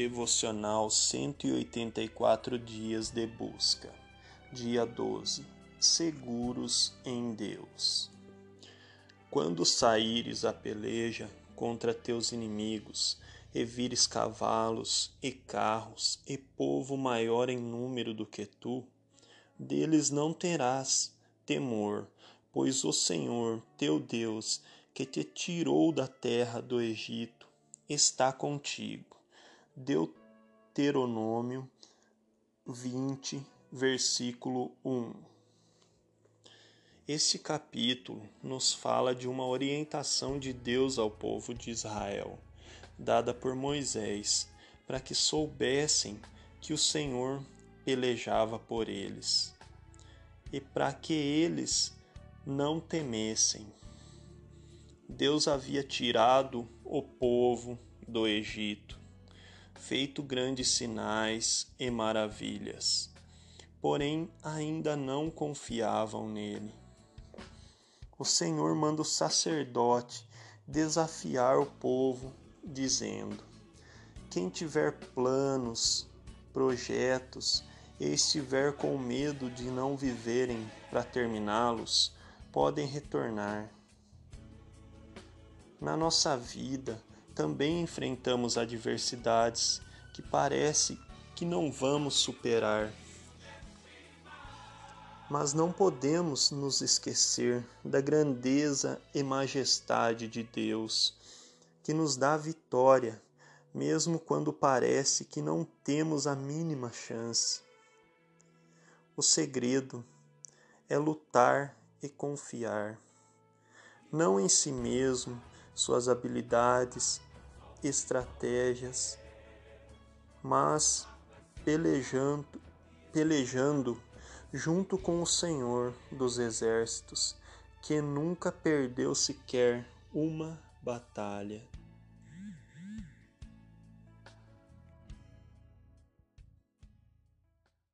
Devocional 184 Dias de Busca. Dia 12 Seguros em Deus. Quando saíres a peleja contra teus inimigos, e vires cavalos e carros e povo maior em número do que tu, deles não terás temor, pois o Senhor teu Deus, que te tirou da terra do Egito, está contigo. Deuteronômio 20, versículo 1. Este capítulo nos fala de uma orientação de Deus ao povo de Israel, dada por Moisés, para que soubessem que o Senhor pelejava por eles e para que eles não temessem. Deus havia tirado o povo do Egito, feito grandes sinais e maravilhas, porém ainda não confiavam nele. O Senhor manda o sacerdote desafiar o povo, dizendo: Quem tiver planos, projetos e estiver com medo de não viverem para terminá-los, podem retornar. Na nossa vida também enfrentamos adversidades que parece que não vamos superar. Mas não podemos nos esquecer da grandeza e majestade de Deus, que nos dá vitória, mesmo quando parece que não temos a mínima chance. O segredo é lutar e confiar, não em si mesmo, suas habilidades, estratégias, mas pelejando, pelejando junto com o Senhor dos exércitos, que nunca perdeu sequer uma batalha.